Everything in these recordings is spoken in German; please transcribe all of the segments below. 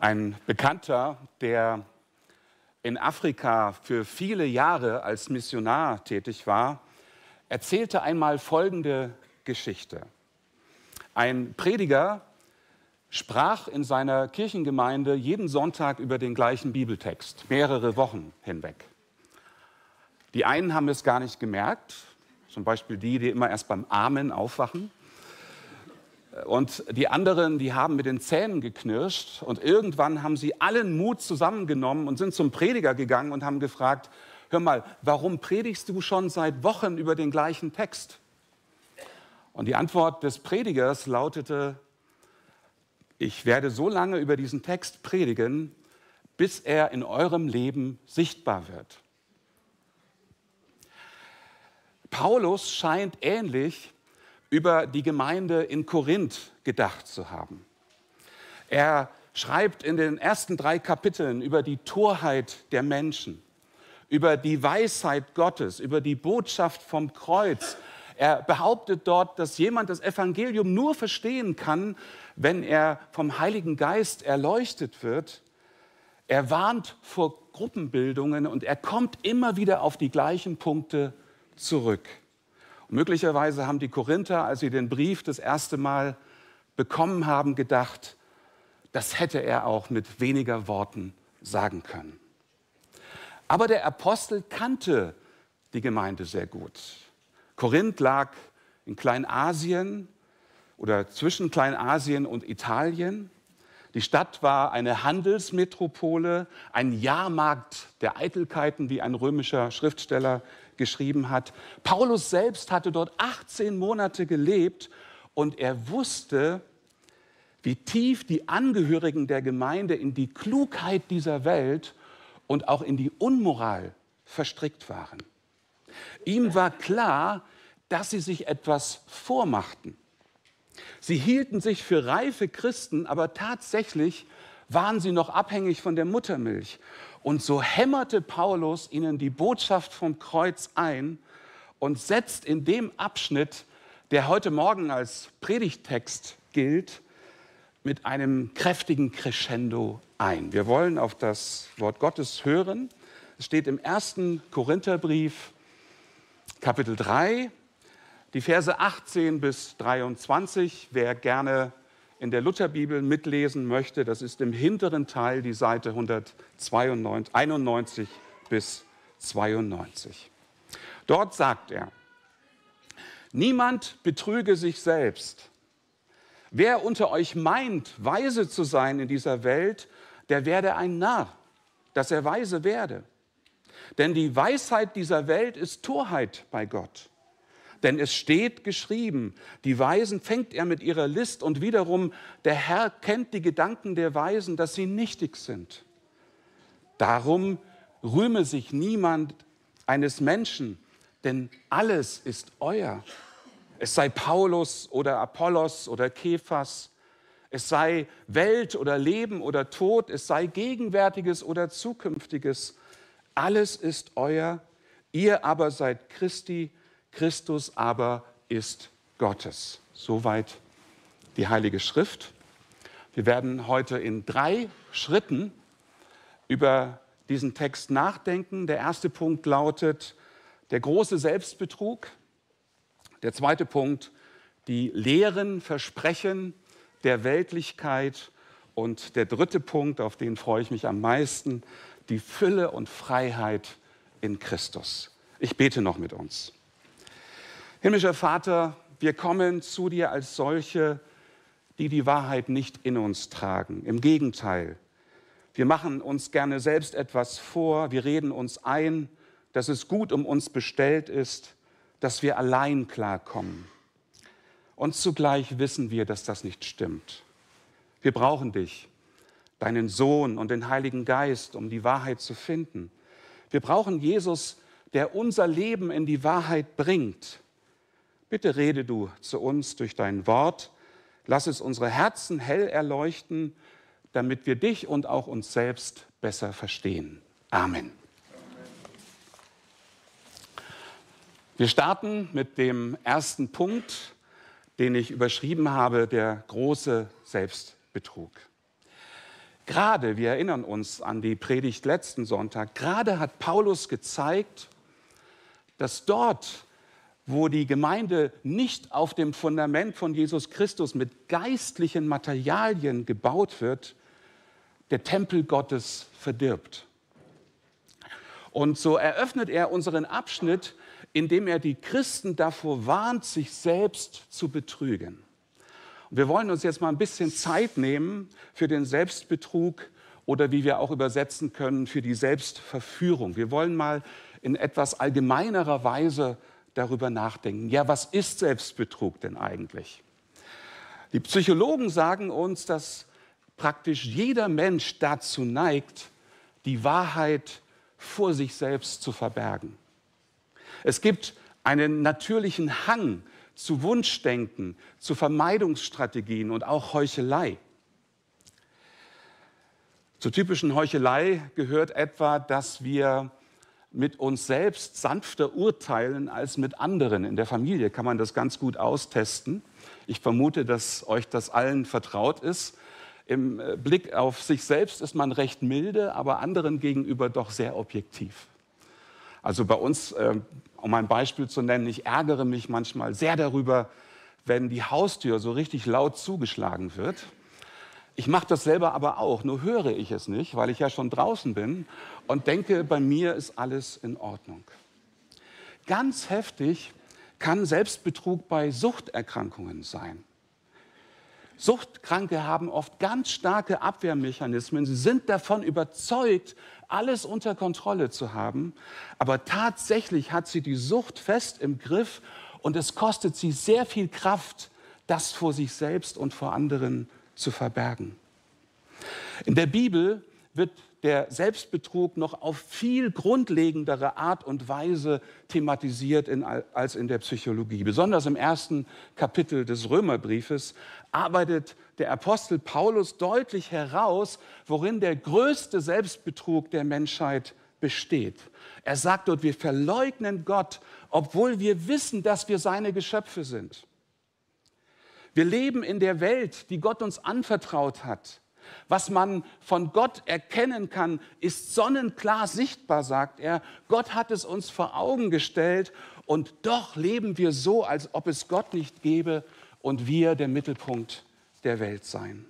Ein Bekannter, der in Afrika für viele Jahre als Missionar tätig war, erzählte einmal folgende Geschichte. Ein Prediger sprach in seiner Kirchengemeinde jeden Sonntag über den gleichen Bibeltext, mehrere Wochen hinweg. Die einen haben es gar nicht gemerkt, zum Beispiel die, die immer erst beim Amen aufwachen. Und die anderen, die haben mit den Zähnen geknirscht und irgendwann haben sie allen Mut zusammengenommen und sind zum Prediger gegangen und haben gefragt, hör mal, warum predigst du schon seit Wochen über den gleichen Text? Und die Antwort des Predigers lautete, ich werde so lange über diesen Text predigen, bis er in eurem Leben sichtbar wird. Paulus scheint ähnlich über die Gemeinde in Korinth gedacht zu haben. Er schreibt in den ersten drei Kapiteln über die Torheit der Menschen, über die Weisheit Gottes, über die Botschaft vom Kreuz. Er behauptet dort, dass jemand das Evangelium nur verstehen kann, wenn er vom Heiligen Geist erleuchtet wird. Er warnt vor Gruppenbildungen und er kommt immer wieder auf die gleichen Punkte zurück. Möglicherweise haben die Korinther, als sie den Brief das erste Mal bekommen haben, gedacht, das hätte er auch mit weniger Worten sagen können. Aber der Apostel kannte die Gemeinde sehr gut. Korinth lag in Kleinasien oder zwischen Kleinasien und Italien. Die Stadt war eine Handelsmetropole, ein Jahrmarkt der Eitelkeiten, wie ein römischer Schriftsteller geschrieben hat. Paulus selbst hatte dort 18 Monate gelebt und er wusste, wie tief die Angehörigen der Gemeinde in die Klugheit dieser Welt und auch in die Unmoral verstrickt waren. Ihm war klar, dass sie sich etwas vormachten. Sie hielten sich für reife Christen, aber tatsächlich waren sie noch abhängig von der Muttermilch. Und so hämmerte Paulus ihnen die Botschaft vom Kreuz ein und setzt in dem Abschnitt, der heute Morgen als Predigtext gilt, mit einem kräftigen Crescendo ein. Wir wollen auf das Wort Gottes hören. Es steht im ersten Korintherbrief, Kapitel 3, die Verse 18 bis 23. Wer gerne in der Lutherbibel mitlesen möchte, das ist im hinteren Teil die Seite 191 bis 92. Dort sagt er, niemand betrüge sich selbst. Wer unter euch meint, weise zu sein in dieser Welt, der werde ein Narr, dass er weise werde. Denn die Weisheit dieser Welt ist Torheit bei Gott. Denn es steht geschrieben, die Weisen fängt er mit ihrer List und wiederum der Herr kennt die Gedanken der Weisen, dass sie nichtig sind. Darum rühme sich niemand eines Menschen, denn alles ist euer. Es sei Paulus oder Apollos oder Kephas, es sei Welt oder Leben oder Tod, es sei Gegenwärtiges oder Zukünftiges. Alles ist euer, ihr aber seid Christi Christus aber ist Gottes. Soweit die Heilige Schrift. Wir werden heute in drei Schritten über diesen Text nachdenken. Der erste Punkt lautet der große Selbstbetrug. Der zweite Punkt die leeren Versprechen der Weltlichkeit. Und der dritte Punkt, auf den freue ich mich am meisten, die Fülle und Freiheit in Christus. Ich bete noch mit uns. Himmlischer Vater, wir kommen zu dir als solche, die die Wahrheit nicht in uns tragen. Im Gegenteil, wir machen uns gerne selbst etwas vor, wir reden uns ein, dass es gut um uns bestellt ist, dass wir allein klarkommen. Und zugleich wissen wir, dass das nicht stimmt. Wir brauchen dich, deinen Sohn und den Heiligen Geist, um die Wahrheit zu finden. Wir brauchen Jesus, der unser Leben in die Wahrheit bringt Bitte rede du zu uns durch dein Wort. Lass es unsere Herzen hell erleuchten, damit wir dich und auch uns selbst besser verstehen. Amen. Wir starten mit dem ersten Punkt, den ich überschrieben habe, der große Selbstbetrug. Gerade, wir erinnern uns an die Predigt letzten Sonntag, gerade hat Paulus gezeigt, dass dort, wo die Gemeinde nicht auf dem Fundament von Jesus Christus mit geistlichen Materialien gebaut wird, der Tempel Gottes verdirbt. Und so eröffnet er unseren Abschnitt, indem er die Christen davor warnt, sich selbst zu betrügen. Wir wollen uns jetzt mal ein bisschen Zeit nehmen für den Selbstbetrug oder wie wir auch übersetzen können, für die Selbstverführung. Wir wollen mal in etwas allgemeinerer Weise darüber nachdenken. Ja, was ist Selbstbetrug denn eigentlich? Die Psychologen sagen uns, dass praktisch jeder Mensch dazu neigt, die Wahrheit vor sich selbst zu verbergen. Es gibt einen natürlichen Hang zu Wunschdenken, zu Vermeidungsstrategien und auch Heuchelei. Zur typischen Heuchelei gehört etwa, dass wir mit uns selbst sanfter urteilen als mit anderen. In der Familie kann man das ganz gut austesten. Ich vermute, dass euch das allen vertraut ist. Im äh, Blick auf sich selbst ist man recht milde, aber anderen gegenüber doch sehr objektiv. Also bei uns, äh, um ein Beispiel zu nennen, ich ärgere mich manchmal sehr darüber, wenn die Haustür so richtig laut zugeschlagen wird. Ich mache das selber aber auch, nur höre ich es nicht, weil ich ja schon draußen bin und denke, bei mir ist alles in Ordnung. Ganz heftig kann Selbstbetrug bei Suchterkrankungen sein. Suchtkranke haben oft ganz starke Abwehrmechanismen. Sie sind davon überzeugt, alles unter Kontrolle zu haben. Aber tatsächlich hat sie die Sucht fest im Griff und es kostet sie sehr viel Kraft, das vor sich selbst und vor anderen zu verbergen. In der Bibel wird der Selbstbetrug noch auf viel grundlegendere Art und Weise thematisiert in, als in der Psychologie. Besonders im ersten Kapitel des Römerbriefes arbeitet der Apostel Paulus deutlich heraus, worin der größte Selbstbetrug der Menschheit besteht. Er sagt dort, wir verleugnen Gott, obwohl wir wissen, dass wir seine Geschöpfe sind. Wir leben in der Welt, die Gott uns anvertraut hat. Was man von Gott erkennen kann, ist sonnenklar sichtbar, sagt er. Gott hat es uns vor Augen gestellt und doch leben wir so, als ob es Gott nicht gäbe und wir der Mittelpunkt der Welt seien.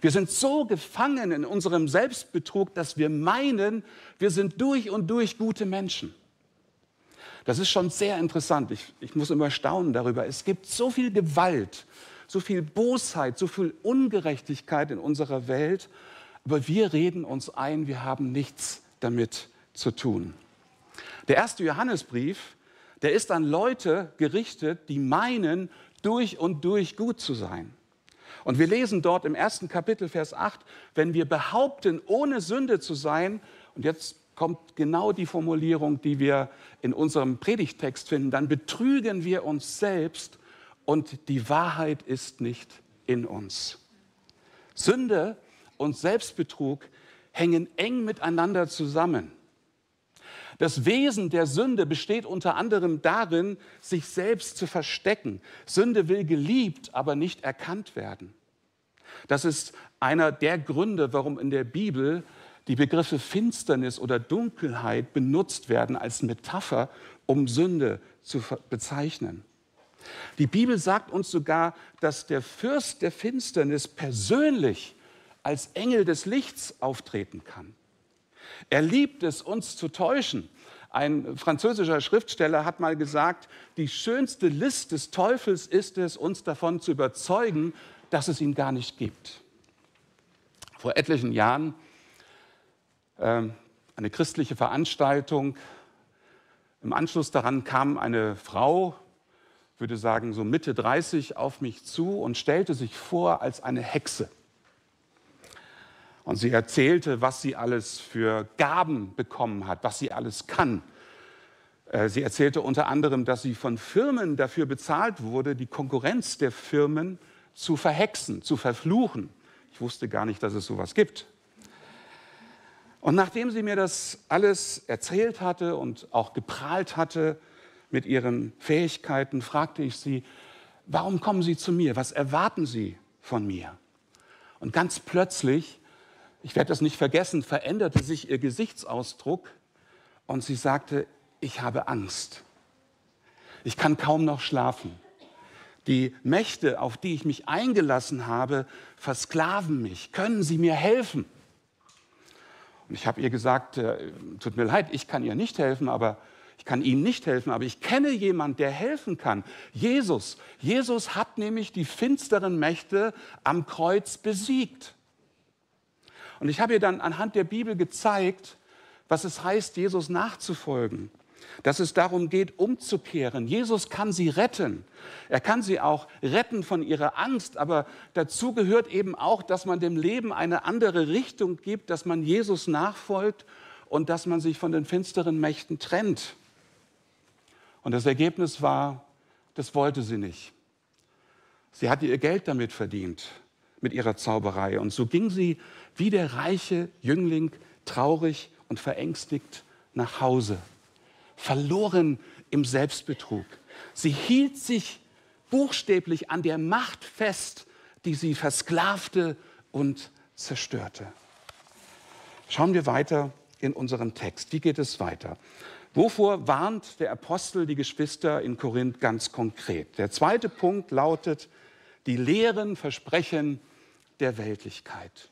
Wir sind so gefangen in unserem Selbstbetrug, dass wir meinen, wir sind durch und durch gute Menschen. Das ist schon sehr interessant. Ich, ich muss immer staunen darüber. Es gibt so viel Gewalt, so viel Bosheit, so viel Ungerechtigkeit in unserer Welt, aber wir reden uns ein, wir haben nichts damit zu tun. Der erste Johannesbrief, der ist an Leute gerichtet, die meinen, durch und durch gut zu sein. Und wir lesen dort im ersten Kapitel, Vers 8, wenn wir behaupten, ohne Sünde zu sein, und jetzt kommt genau die Formulierung, die wir in unserem Predigtext finden, dann betrügen wir uns selbst und die Wahrheit ist nicht in uns. Sünde und Selbstbetrug hängen eng miteinander zusammen. Das Wesen der Sünde besteht unter anderem darin, sich selbst zu verstecken. Sünde will geliebt, aber nicht erkannt werden. Das ist einer der Gründe, warum in der Bibel die Begriffe Finsternis oder Dunkelheit benutzt werden als Metapher, um Sünde zu bezeichnen. Die Bibel sagt uns sogar, dass der Fürst der Finsternis persönlich als Engel des Lichts auftreten kann. Er liebt es, uns zu täuschen. Ein französischer Schriftsteller hat mal gesagt, die schönste List des Teufels ist es, uns davon zu überzeugen, dass es ihn gar nicht gibt. Vor etlichen Jahren eine christliche Veranstaltung. Im Anschluss daran kam eine Frau würde sagen, so Mitte 30 auf mich zu und stellte sich vor als eine Hexe. Und sie erzählte, was sie alles für Gaben bekommen hat, was sie alles kann. Äh, sie erzählte unter anderem, dass sie von Firmen dafür bezahlt wurde, die Konkurrenz der Firmen zu verhexen, zu verfluchen. Ich wusste gar nicht, dass es sowas gibt. Und nachdem sie mir das alles erzählt hatte und auch geprahlt hatte, mit ihren Fähigkeiten, fragte ich sie, warum kommen Sie zu mir? Was erwarten Sie von mir? Und ganz plötzlich ich werde das nicht vergessen, veränderte sich ihr Gesichtsausdruck und sie sagte, ich habe Angst. Ich kann kaum noch schlafen. Die Mächte, auf die ich mich eingelassen habe, versklaven mich. Können Sie mir helfen? Und ich habe ihr gesagt, äh, tut mir leid, ich kann ihr nicht helfen, aber ich kann Ihnen nicht helfen, aber ich kenne jemanden, der helfen kann. Jesus. Jesus hat nämlich die finsteren Mächte am Kreuz besiegt. Und ich habe ihr dann anhand der Bibel gezeigt, was es heißt, Jesus nachzufolgen dass es darum geht, umzukehren. Jesus kann sie retten. Er kann sie auch retten von ihrer Angst, aber dazu gehört eben auch, dass man dem Leben eine andere Richtung gibt, dass man Jesus nachfolgt und dass man sich von den finsteren Mächten trennt. Und das Ergebnis war, das wollte sie nicht. Sie hatte ihr Geld damit verdient, mit ihrer Zauberei. Und so ging sie wie der reiche Jüngling traurig und verängstigt nach Hause verloren im Selbstbetrug. Sie hielt sich buchstäblich an der Macht fest, die sie versklavte und zerstörte. Schauen wir weiter in unserem Text. Wie geht es weiter? Wovor warnt der Apostel die Geschwister in Korinth ganz konkret? Der zweite Punkt lautet die leeren Versprechen der Weltlichkeit.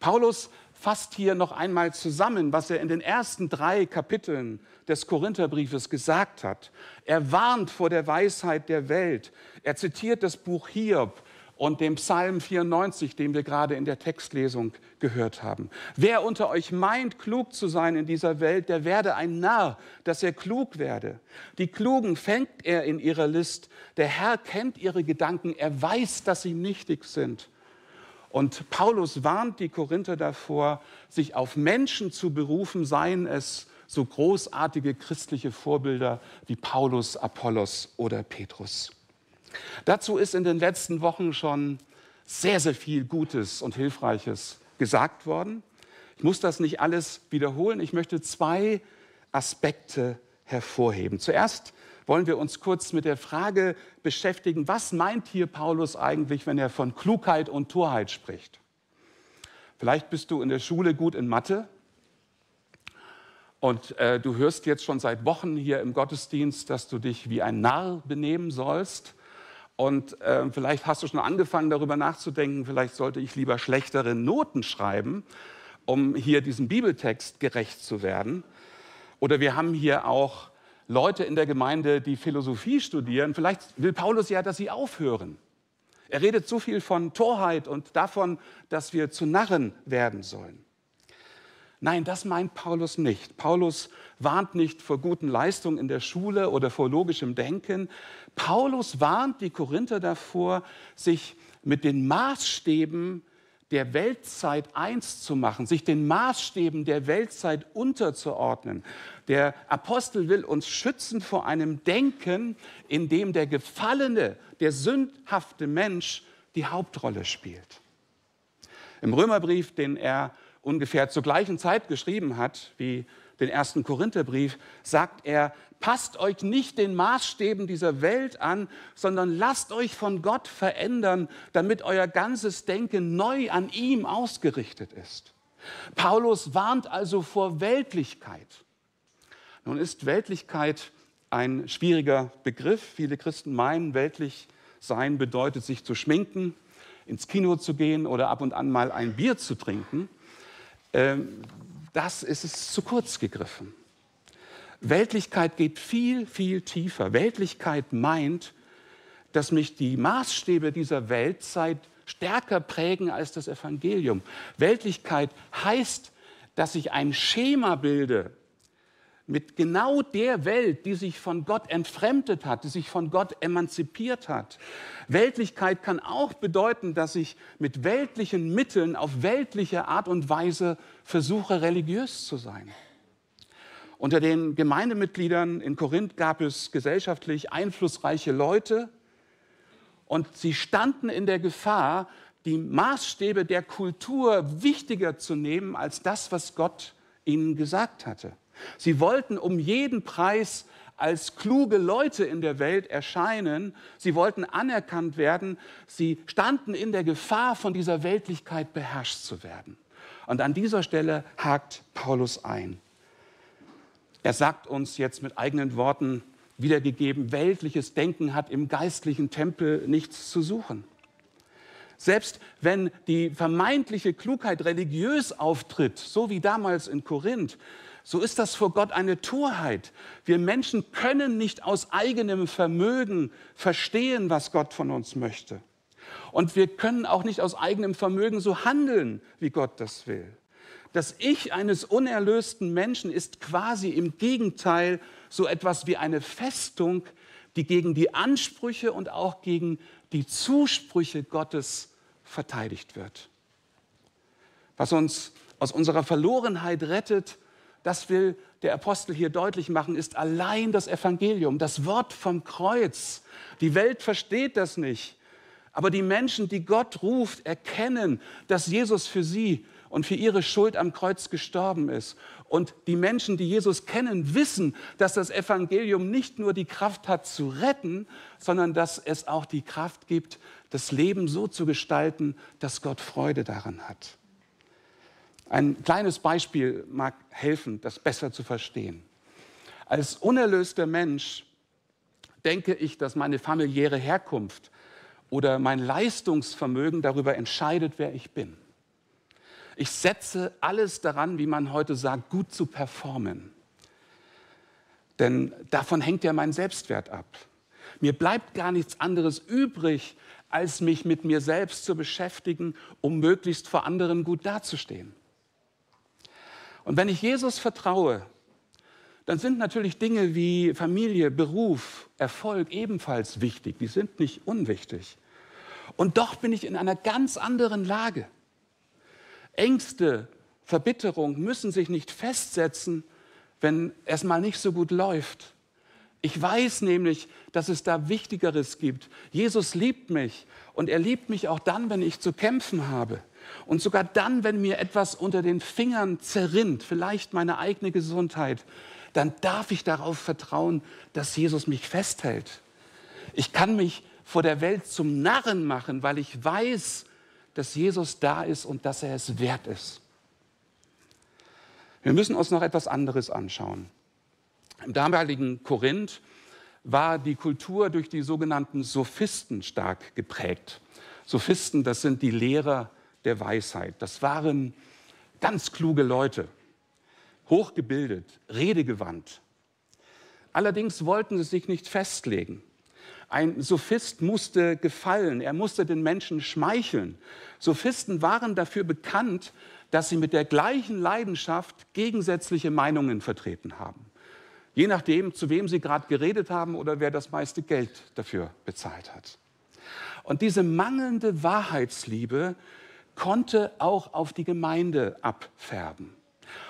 Paulus fasst hier noch einmal zusammen, was er in den ersten drei Kapiteln des Korintherbriefes gesagt hat. Er warnt vor der Weisheit der Welt. Er zitiert das Buch Hiob und den Psalm 94, den wir gerade in der Textlesung gehört haben. Wer unter euch meint, klug zu sein in dieser Welt, der werde ein Narr, dass er klug werde. Die Klugen fängt er in ihrer List. Der Herr kennt ihre Gedanken. Er weiß, dass sie nichtig sind. Und Paulus warnt die Korinther davor, sich auf Menschen zu berufen, seien es so großartige christliche Vorbilder wie Paulus, Apollos oder Petrus. Dazu ist in den letzten Wochen schon sehr, sehr viel Gutes und Hilfreiches gesagt worden. Ich muss das nicht alles wiederholen. Ich möchte zwei Aspekte hervorheben. Zuerst wollen wir uns kurz mit der Frage beschäftigen, was meint hier Paulus eigentlich, wenn er von Klugheit und Torheit spricht? Vielleicht bist du in der Schule gut in Mathe und äh, du hörst jetzt schon seit Wochen hier im Gottesdienst, dass du dich wie ein Narr benehmen sollst. Und äh, vielleicht hast du schon angefangen, darüber nachzudenken, vielleicht sollte ich lieber schlechtere Noten schreiben, um hier diesem Bibeltext gerecht zu werden. Oder wir haben hier auch Leute in der Gemeinde, die Philosophie studieren. Vielleicht will Paulus ja, dass sie aufhören. Er redet so viel von Torheit und davon, dass wir zu Narren werden sollen. Nein, das meint Paulus nicht. Paulus warnt nicht vor guten Leistungen in der Schule oder vor logischem Denken. Paulus warnt die Korinther davor, sich mit den Maßstäben der Weltzeit eins zu machen, sich den Maßstäben der Weltzeit unterzuordnen. Der Apostel will uns schützen vor einem Denken, in dem der gefallene, der sündhafte Mensch die Hauptrolle spielt. Im Römerbrief, den er ungefähr zur gleichen Zeit geschrieben hat wie den ersten Korintherbrief, sagt er, passt euch nicht den Maßstäben dieser Welt an, sondern lasst euch von Gott verändern, damit euer ganzes Denken neu an ihm ausgerichtet ist. Paulus warnt also vor Weltlichkeit. Nun ist Weltlichkeit ein schwieriger Begriff. Viele Christen meinen, weltlich sein bedeutet, sich zu schminken, ins Kino zu gehen oder ab und an mal ein Bier zu trinken. Ähm, das ist es zu kurz gegriffen. Weltlichkeit geht viel, viel tiefer. Weltlichkeit meint, dass mich die Maßstäbe dieser Weltzeit stärker prägen als das Evangelium. Weltlichkeit heißt, dass ich ein Schema bilde mit genau der Welt, die sich von Gott entfremdet hat, die sich von Gott emanzipiert hat. Weltlichkeit kann auch bedeuten, dass ich mit weltlichen Mitteln auf weltliche Art und Weise versuche, religiös zu sein. Unter den Gemeindemitgliedern in Korinth gab es gesellschaftlich einflussreiche Leute und sie standen in der Gefahr, die Maßstäbe der Kultur wichtiger zu nehmen als das, was Gott ihnen gesagt hatte. Sie wollten um jeden Preis als kluge Leute in der Welt erscheinen. Sie wollten anerkannt werden. Sie standen in der Gefahr, von dieser Weltlichkeit beherrscht zu werden. Und an dieser Stelle hakt Paulus ein. Er sagt uns jetzt mit eigenen Worten wiedergegeben, weltliches Denken hat im geistlichen Tempel nichts zu suchen. Selbst wenn die vermeintliche Klugheit religiös auftritt, so wie damals in Korinth, so ist das vor Gott eine Torheit. Wir Menschen können nicht aus eigenem Vermögen verstehen, was Gott von uns möchte. Und wir können auch nicht aus eigenem Vermögen so handeln, wie Gott das will. Das Ich eines unerlösten Menschen ist quasi im Gegenteil so etwas wie eine Festung, die gegen die Ansprüche und auch gegen die Zusprüche Gottes verteidigt wird. Was uns aus unserer Verlorenheit rettet, das will der Apostel hier deutlich machen, ist allein das Evangelium, das Wort vom Kreuz. Die Welt versteht das nicht. Aber die Menschen, die Gott ruft, erkennen, dass Jesus für sie und für ihre Schuld am Kreuz gestorben ist. Und die Menschen, die Jesus kennen, wissen, dass das Evangelium nicht nur die Kraft hat zu retten, sondern dass es auch die Kraft gibt, das Leben so zu gestalten, dass Gott Freude daran hat. Ein kleines Beispiel mag helfen, das besser zu verstehen. Als unerlöster Mensch denke ich, dass meine familiäre Herkunft oder mein Leistungsvermögen darüber entscheidet, wer ich bin. Ich setze alles daran, wie man heute sagt, gut zu performen. Denn davon hängt ja mein Selbstwert ab. Mir bleibt gar nichts anderes übrig, als mich mit mir selbst zu beschäftigen, um möglichst vor anderen gut dazustehen. Und wenn ich Jesus vertraue, dann sind natürlich Dinge wie Familie, Beruf, Erfolg ebenfalls wichtig. Die sind nicht unwichtig. Und doch bin ich in einer ganz anderen Lage. Ängste, Verbitterung müssen sich nicht festsetzen, wenn es mal nicht so gut läuft. Ich weiß nämlich, dass es da Wichtigeres gibt. Jesus liebt mich und er liebt mich auch dann, wenn ich zu kämpfen habe. Und sogar dann, wenn mir etwas unter den Fingern zerrinnt, vielleicht meine eigene Gesundheit, dann darf ich darauf vertrauen, dass Jesus mich festhält. Ich kann mich vor der Welt zum Narren machen, weil ich weiß, dass Jesus da ist und dass er es wert ist. Wir müssen uns noch etwas anderes anschauen. Im damaligen Korinth war die Kultur durch die sogenannten Sophisten stark geprägt. Sophisten, das sind die Lehrer der Weisheit. Das waren ganz kluge Leute, hochgebildet, redegewandt. Allerdings wollten sie sich nicht festlegen. Ein Sophist musste gefallen, er musste den Menschen schmeicheln. Sophisten waren dafür bekannt, dass sie mit der gleichen Leidenschaft gegensätzliche Meinungen vertreten haben. Je nachdem, zu wem sie gerade geredet haben oder wer das meiste Geld dafür bezahlt hat. Und diese mangelnde Wahrheitsliebe konnte auch auf die Gemeinde abfärben.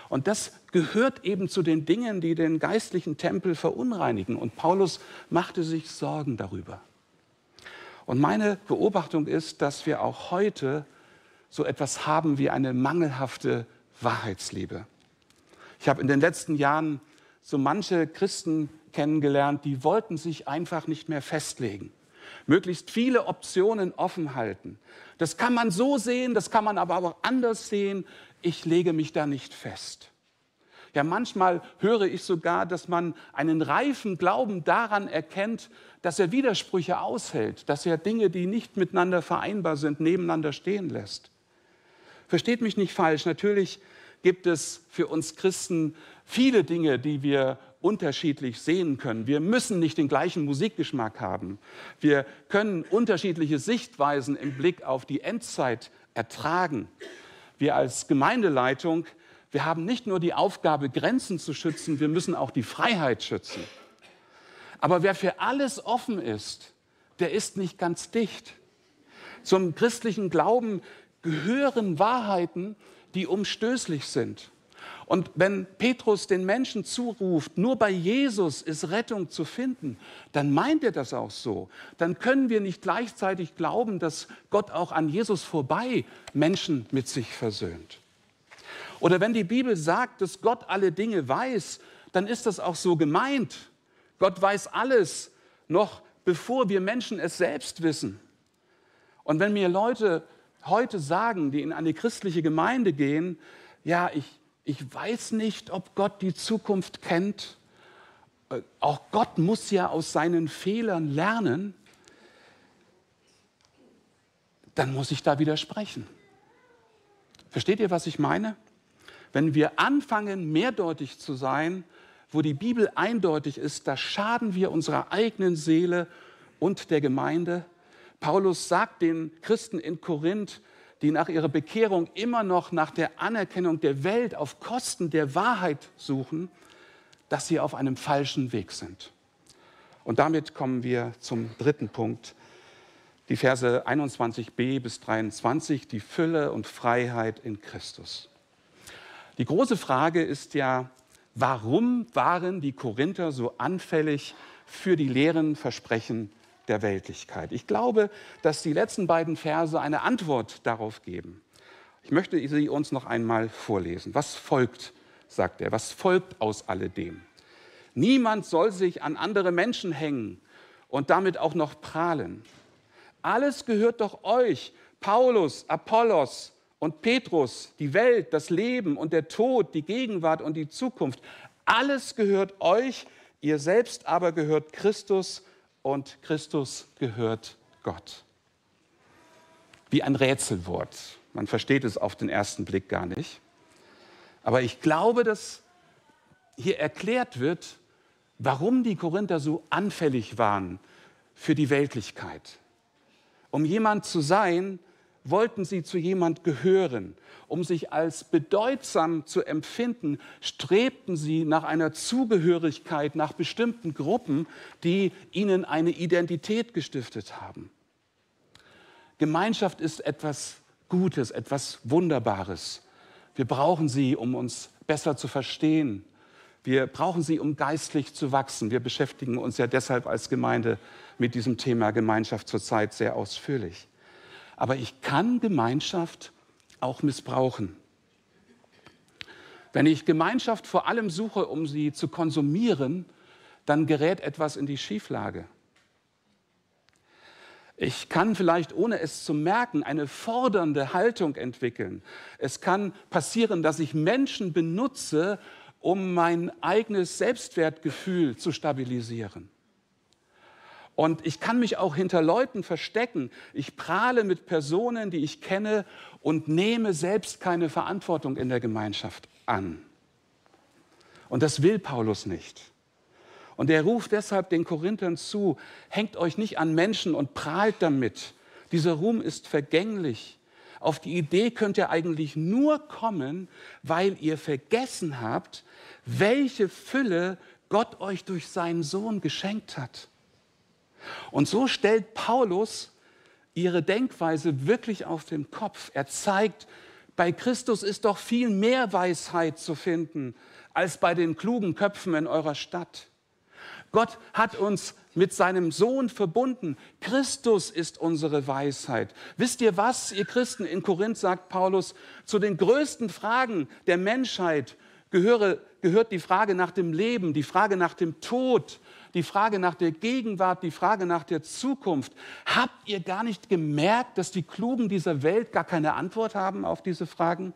Und das gehört eben zu den Dingen, die den geistlichen Tempel verunreinigen. Und Paulus machte sich Sorgen darüber. Und meine Beobachtung ist, dass wir auch heute so etwas haben wie eine mangelhafte Wahrheitsliebe. Ich habe in den letzten Jahren so manche Christen kennengelernt, die wollten sich einfach nicht mehr festlegen. Möglichst viele Optionen offen halten. Das kann man so sehen, das kann man aber auch anders sehen ich lege mich da nicht fest. Ja, manchmal höre ich sogar, dass man einen reifen Glauben daran erkennt, dass er Widersprüche aushält, dass er Dinge, die nicht miteinander vereinbar sind, nebeneinander stehen lässt. Versteht mich nicht falsch, natürlich gibt es für uns Christen viele Dinge, die wir unterschiedlich sehen können. Wir müssen nicht den gleichen Musikgeschmack haben. Wir können unterschiedliche Sichtweisen im Blick auf die Endzeit ertragen wir als Gemeindeleitung, wir haben nicht nur die Aufgabe, Grenzen zu schützen, wir müssen auch die Freiheit schützen. Aber wer für alles offen ist, der ist nicht ganz dicht. Zum christlichen Glauben gehören Wahrheiten, die umstößlich sind. Und wenn Petrus den Menschen zuruft, nur bei Jesus ist Rettung zu finden, dann meint er das auch so. Dann können wir nicht gleichzeitig glauben, dass Gott auch an Jesus vorbei Menschen mit sich versöhnt. Oder wenn die Bibel sagt, dass Gott alle Dinge weiß, dann ist das auch so gemeint. Gott weiß alles, noch bevor wir Menschen es selbst wissen. Und wenn mir Leute heute sagen, die in eine christliche Gemeinde gehen, ja, ich, ich weiß nicht, ob Gott die Zukunft kennt. Äh, auch Gott muss ja aus seinen Fehlern lernen. Dann muss ich da widersprechen. Versteht ihr, was ich meine? Wenn wir anfangen, mehrdeutig zu sein, wo die Bibel eindeutig ist, da schaden wir unserer eigenen Seele und der Gemeinde. Paulus sagt den Christen in Korinth, die nach ihrer Bekehrung immer noch nach der Anerkennung der Welt auf Kosten der Wahrheit suchen, dass sie auf einem falschen Weg sind. Und damit kommen wir zum dritten Punkt, die Verse 21b bis 23, die Fülle und Freiheit in Christus. Die große Frage ist ja, warum waren die Korinther so anfällig für die leeren Versprechen der Weltlichkeit? Ich glaube, dass die letzten beiden Verse eine Antwort darauf geben. Ich möchte sie uns noch einmal vorlesen. Was folgt, sagt er, was folgt aus alledem? Niemand soll sich an andere Menschen hängen und damit auch noch prahlen. Alles gehört doch euch, Paulus, Apollos, und Petrus, die Welt, das Leben und der Tod, die Gegenwart und die Zukunft, alles gehört euch, ihr selbst aber gehört Christus und Christus gehört Gott. Wie ein Rätselwort. Man versteht es auf den ersten Blick gar nicht. Aber ich glaube, dass hier erklärt wird, warum die Korinther so anfällig waren für die Weltlichkeit. Um jemand zu sein, wollten sie zu jemand gehören. Um sich als bedeutsam zu empfinden, strebten sie nach einer Zugehörigkeit, nach bestimmten Gruppen, die ihnen eine Identität gestiftet haben. Gemeinschaft ist etwas Gutes, etwas Wunderbares. Wir brauchen sie, um uns besser zu verstehen. Wir brauchen sie, um geistlich zu wachsen. Wir beschäftigen uns ja deshalb als Gemeinde mit diesem Thema Gemeinschaft zurzeit sehr ausführlich. Aber ich kann Gemeinschaft auch missbrauchen. Wenn ich Gemeinschaft vor allem suche, um sie zu konsumieren, dann gerät etwas in die Schieflage. Ich kann vielleicht, ohne es zu merken, eine fordernde Haltung entwickeln. Es kann passieren, dass ich Menschen benutze, um mein eigenes Selbstwertgefühl zu stabilisieren. Und ich kann mich auch hinter Leuten verstecken. Ich prahle mit Personen, die ich kenne und nehme selbst keine Verantwortung in der Gemeinschaft an. Und das will Paulus nicht. Und er ruft deshalb den Korinthern zu, hängt euch nicht an Menschen und prahlt damit. Dieser Ruhm ist vergänglich. Auf die Idee könnt ihr eigentlich nur kommen, weil ihr vergessen habt, welche Fülle Gott euch durch seinen Sohn geschenkt hat. Und so stellt Paulus ihre Denkweise wirklich auf den Kopf. Er zeigt, bei Christus ist doch viel mehr Weisheit zu finden als bei den klugen Köpfen in eurer Stadt. Gott hat uns mit seinem Sohn verbunden. Christus ist unsere Weisheit. Wisst ihr was, ihr Christen in Korinth, sagt Paulus, zu den größten Fragen der Menschheit gehöre, gehört die Frage nach dem Leben, die Frage nach dem Tod, die Frage nach der Gegenwart, die Frage nach der Zukunft. Habt ihr gar nicht gemerkt, dass die Klugen dieser Welt gar keine Antwort haben auf diese Fragen?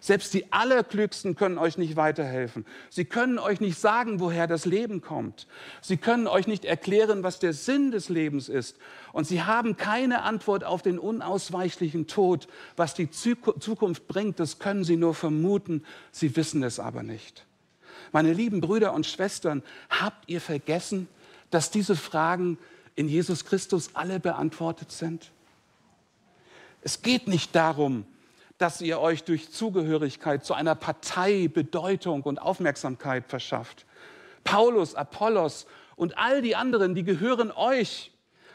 Selbst die Allerklügsten können euch nicht weiterhelfen. Sie können euch nicht sagen, woher das Leben kommt. Sie können euch nicht erklären, was der Sinn des Lebens ist. Und sie haben keine Antwort auf den unausweichlichen Tod. Was die Zukunft bringt, das können sie nur vermuten. Sie wissen es aber nicht. Meine lieben Brüder und Schwestern, habt ihr vergessen, dass diese Fragen in Jesus Christus alle beantwortet sind? Es geht nicht darum, dass ihr euch durch Zugehörigkeit zu einer Partei Bedeutung und Aufmerksamkeit verschafft. Paulus, Apollos und all die anderen, die gehören euch.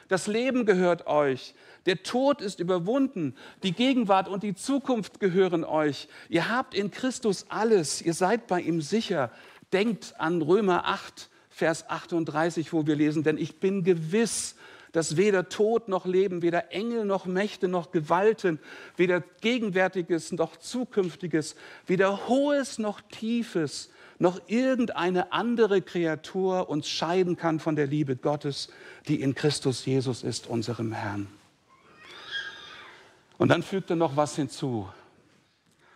Das Leben gehört euch. Der Tod ist überwunden. Die Gegenwart und die Zukunft gehören euch. Ihr habt in Christus alles. Ihr seid bei ihm sicher. Denkt an Römer 8, Vers 38, wo wir lesen, denn ich bin gewiss, dass weder Tod noch Leben, weder Engel noch Mächte noch Gewalten, weder Gegenwärtiges noch Zukünftiges, weder Hohes noch Tiefes, noch irgendeine andere Kreatur uns scheiden kann von der Liebe Gottes, die in Christus Jesus ist, unserem Herrn. Und dann fügt er noch was hinzu.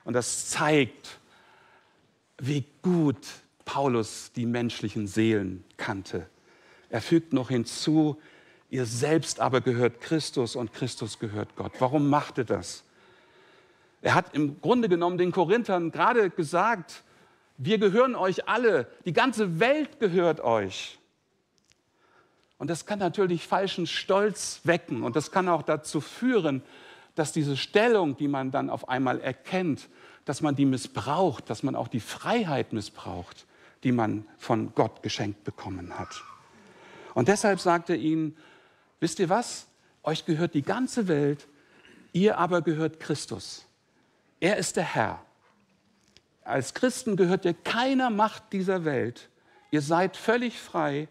Und das zeigt, wie gut Paulus die menschlichen Seelen kannte. Er fügt noch hinzu, ihr selbst aber gehört Christus und Christus gehört Gott. Warum macht er das? Er hat im Grunde genommen den Korinthern gerade gesagt, wir gehören euch alle, die ganze Welt gehört euch. Und das kann natürlich falschen Stolz wecken und das kann auch dazu führen, dass diese Stellung, die man dann auf einmal erkennt, dass man die missbraucht, dass man auch die Freiheit missbraucht, die man von Gott geschenkt bekommen hat. Und deshalb sagt er ihnen, wisst ihr was? Euch gehört die ganze Welt, ihr aber gehört Christus. Er ist der Herr. Als Christen gehört ihr keiner Macht dieser Welt. Ihr seid völlig frei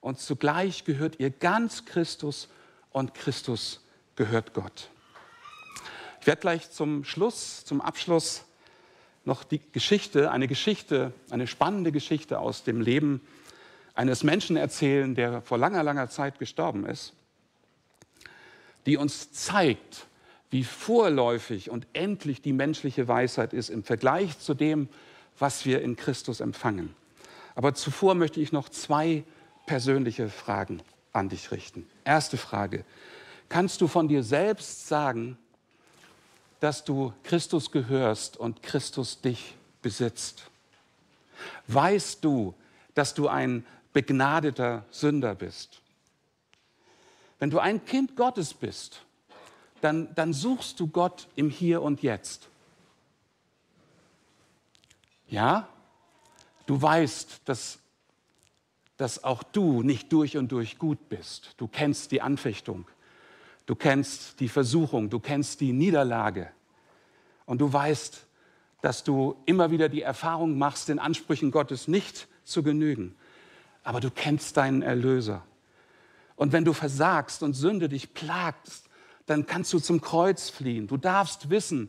und zugleich gehört ihr ganz Christus und Christus gehört Gott. Ich werde gleich zum Schluss, zum Abschluss noch die Geschichte, eine Geschichte, eine spannende Geschichte aus dem Leben eines Menschen erzählen, der vor langer, langer Zeit gestorben ist, die uns zeigt, wie vorläufig und endlich die menschliche Weisheit ist im Vergleich zu dem, was wir in Christus empfangen. Aber zuvor möchte ich noch zwei persönliche Fragen an dich richten. Erste Frage. Kannst du von dir selbst sagen, dass du Christus gehörst und Christus dich besitzt? Weißt du, dass du ein begnadeter Sünder bist? Wenn du ein Kind Gottes bist, dann, dann suchst du Gott im Hier und Jetzt. Ja, du weißt, dass, dass auch du nicht durch und durch gut bist. Du kennst die Anfechtung. Du kennst die Versuchung, du kennst die Niederlage und du weißt, dass du immer wieder die Erfahrung machst, den Ansprüchen Gottes nicht zu genügen. Aber du kennst deinen Erlöser. Und wenn du versagst und Sünde dich plagst, dann kannst du zum Kreuz fliehen. Du darfst wissen,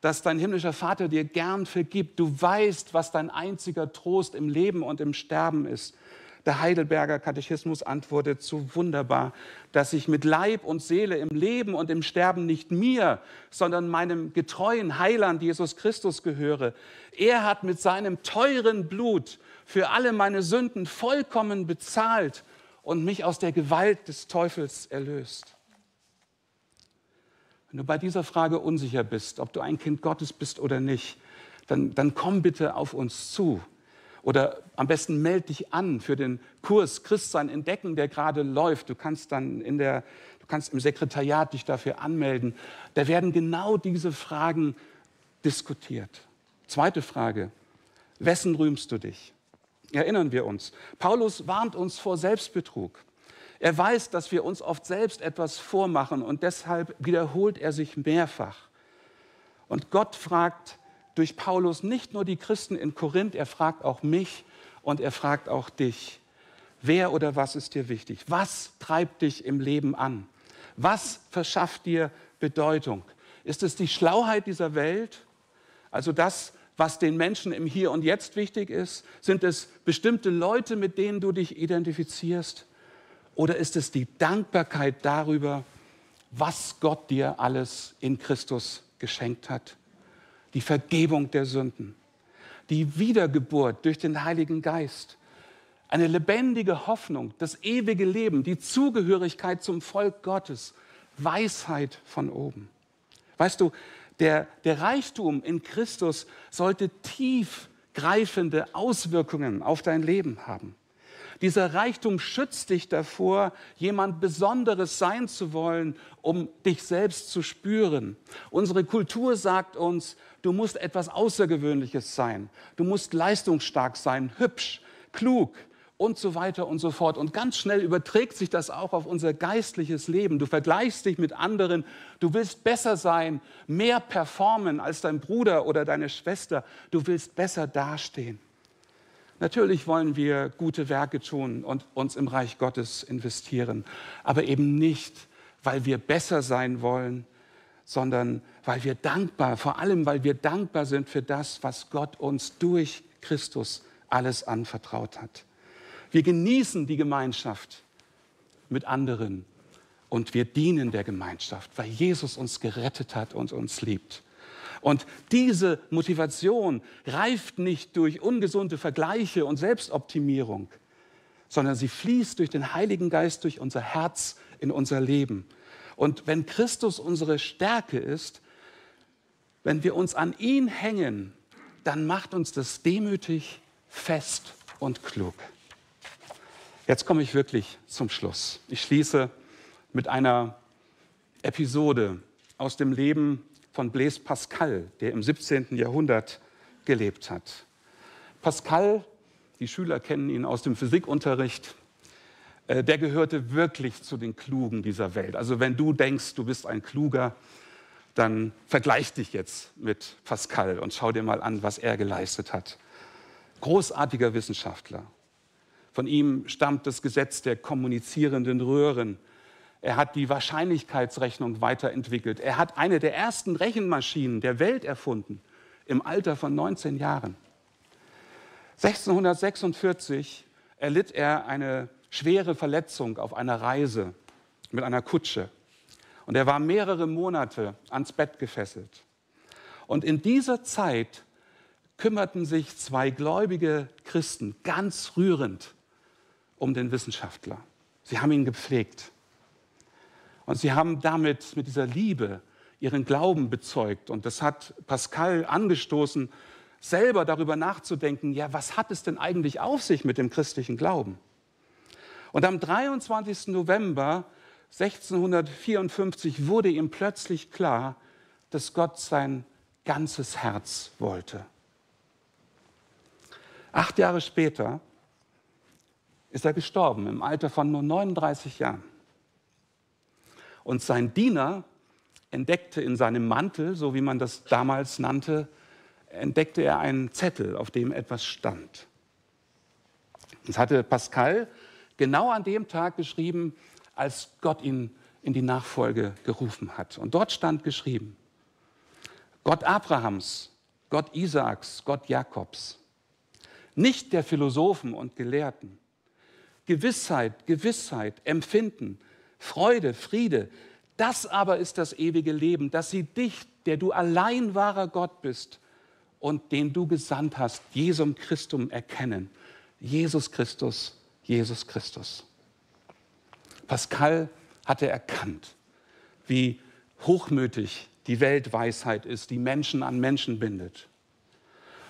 dass dein himmlischer Vater dir gern vergibt. Du weißt, was dein einziger Trost im Leben und im Sterben ist. Der Heidelberger Katechismus antwortet so wunderbar, dass ich mit Leib und Seele im Leben und im Sterben nicht mir, sondern meinem getreuen Heiland Jesus Christus gehöre. Er hat mit seinem teuren Blut für alle meine Sünden vollkommen bezahlt und mich aus der Gewalt des Teufels erlöst. Wenn du bei dieser Frage unsicher bist, ob du ein Kind Gottes bist oder nicht, dann, dann komm bitte auf uns zu. Oder am besten melde dich an für den Kurs Christsein entdecken, der gerade läuft. Du kannst dann in der, du kannst im Sekretariat dich dafür anmelden. Da werden genau diese Fragen diskutiert. Zweite Frage. Wessen rühmst du dich? Erinnern wir uns. Paulus warnt uns vor Selbstbetrug. Er weiß, dass wir uns oft selbst etwas vormachen und deshalb wiederholt er sich mehrfach. Und Gott fragt, durch Paulus nicht nur die Christen in Korinth, er fragt auch mich und er fragt auch dich. Wer oder was ist dir wichtig? Was treibt dich im Leben an? Was verschafft dir Bedeutung? Ist es die Schlauheit dieser Welt? Also das, was den Menschen im Hier und Jetzt wichtig ist? Sind es bestimmte Leute, mit denen du dich identifizierst? Oder ist es die Dankbarkeit darüber, was Gott dir alles in Christus geschenkt hat? Die Vergebung der Sünden, die Wiedergeburt durch den Heiligen Geist, eine lebendige Hoffnung, das ewige Leben, die Zugehörigkeit zum Volk Gottes, Weisheit von oben. Weißt du, der, der Reichtum in Christus sollte tiefgreifende Auswirkungen auf dein Leben haben. Dieser Reichtum schützt dich davor, jemand Besonderes sein zu wollen, um dich selbst zu spüren. Unsere Kultur sagt uns, du musst etwas Außergewöhnliches sein. Du musst leistungsstark sein, hübsch, klug und so weiter und so fort. Und ganz schnell überträgt sich das auch auf unser geistliches Leben. Du vergleichst dich mit anderen, du willst besser sein, mehr performen als dein Bruder oder deine Schwester, du willst besser dastehen. Natürlich wollen wir gute Werke tun und uns im Reich Gottes investieren, aber eben nicht, weil wir besser sein wollen, sondern weil wir dankbar, vor allem weil wir dankbar sind für das, was Gott uns durch Christus alles anvertraut hat. Wir genießen die Gemeinschaft mit anderen und wir dienen der Gemeinschaft, weil Jesus uns gerettet hat und uns liebt. Und diese Motivation reift nicht durch ungesunde Vergleiche und Selbstoptimierung, sondern sie fließt durch den Heiligen Geist, durch unser Herz in unser Leben. Und wenn Christus unsere Stärke ist, wenn wir uns an ihn hängen, dann macht uns das demütig, fest und klug. Jetzt komme ich wirklich zum Schluss. Ich schließe mit einer Episode aus dem Leben von Blaise Pascal, der im 17. Jahrhundert gelebt hat. Pascal, die Schüler kennen ihn aus dem Physikunterricht, äh, der gehörte wirklich zu den Klugen dieser Welt. Also wenn du denkst, du bist ein Kluger, dann vergleich dich jetzt mit Pascal und schau dir mal an, was er geleistet hat. Großartiger Wissenschaftler. Von ihm stammt das Gesetz der kommunizierenden Röhren. Er hat die Wahrscheinlichkeitsrechnung weiterentwickelt. Er hat eine der ersten Rechenmaschinen der Welt erfunden, im Alter von 19 Jahren. 1646 erlitt er eine schwere Verletzung auf einer Reise mit einer Kutsche. Und er war mehrere Monate ans Bett gefesselt. Und in dieser Zeit kümmerten sich zwei gläubige Christen ganz rührend um den Wissenschaftler. Sie haben ihn gepflegt. Und sie haben damit, mit dieser Liebe, ihren Glauben bezeugt. Und das hat Pascal angestoßen, selber darüber nachzudenken, ja, was hat es denn eigentlich auf sich mit dem christlichen Glauben? Und am 23. November 1654 wurde ihm plötzlich klar, dass Gott sein ganzes Herz wollte. Acht Jahre später ist er gestorben, im Alter von nur 39 Jahren. Und sein Diener entdeckte in seinem Mantel, so wie man das damals nannte, entdeckte er einen Zettel, auf dem etwas stand. Das hatte Pascal genau an dem Tag geschrieben, als Gott ihn in die Nachfolge gerufen hat. Und dort stand geschrieben, Gott Abrahams, Gott Isaaks, Gott Jakobs, nicht der Philosophen und Gelehrten. Gewissheit, Gewissheit, Empfinden, Freude, Friede. Das aber ist das ewige Leben, dass sie dich, der du allein wahrer Gott bist und den du gesandt hast, Jesum Christum erkennen. Jesus Christus, Jesus Christus. Pascal hatte erkannt, wie hochmütig die Weltweisheit ist, die Menschen an Menschen bindet.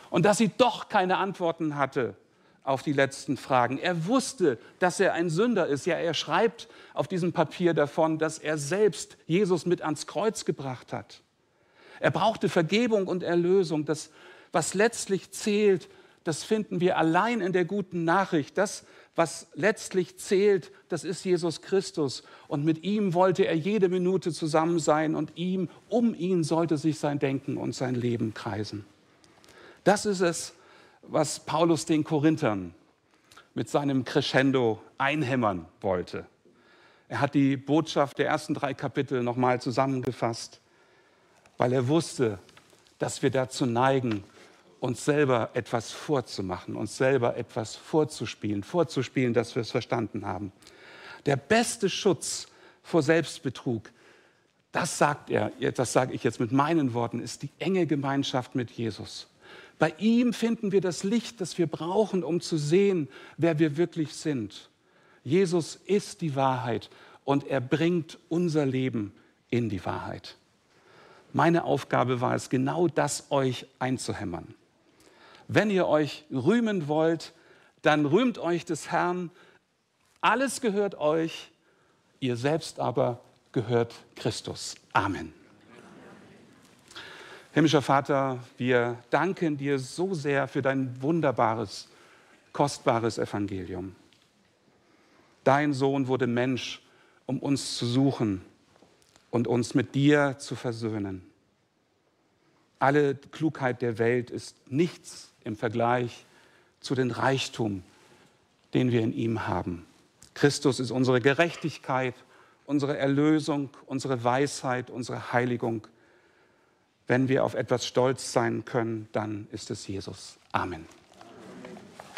Und dass sie doch keine Antworten hatte auf die letzten Fragen. Er wusste, dass er ein Sünder ist. Ja, er schreibt auf diesem Papier davon, dass er selbst Jesus mit ans Kreuz gebracht hat. Er brauchte Vergebung und Erlösung. Das, was letztlich zählt, das finden wir allein in der guten Nachricht. Das, was letztlich zählt, das ist Jesus Christus. Und mit ihm wollte er jede Minute zusammen sein und ihm, um ihn sollte sich sein Denken und sein Leben kreisen. Das ist es, was Paulus den Korinthern mit seinem Crescendo einhämmern wollte. Er hat die Botschaft der ersten drei Kapitel nochmal zusammengefasst, weil er wusste, dass wir dazu neigen, uns selber etwas vorzumachen, uns selber etwas vorzuspielen, vorzuspielen, dass wir es verstanden haben. Der beste Schutz vor Selbstbetrug, das sagt er, das sage ich jetzt mit meinen Worten, ist die enge Gemeinschaft mit Jesus. Bei ihm finden wir das Licht, das wir brauchen, um zu sehen, wer wir wirklich sind. Jesus ist die Wahrheit und er bringt unser Leben in die Wahrheit. Meine Aufgabe war es, genau das euch einzuhämmern. Wenn ihr euch rühmen wollt, dann rühmt euch des Herrn. Alles gehört euch, ihr selbst aber gehört Christus. Amen. Himmlischer Vater, wir danken dir so sehr für dein wunderbares, kostbares Evangelium. Dein Sohn wurde Mensch, um uns zu suchen und uns mit dir zu versöhnen. Alle Klugheit der Welt ist nichts im Vergleich zu den Reichtum, den wir in ihm haben. Christus ist unsere Gerechtigkeit, unsere Erlösung, unsere Weisheit, unsere Heiligung. Wenn wir auf etwas stolz sein können, dann ist es Jesus. Amen.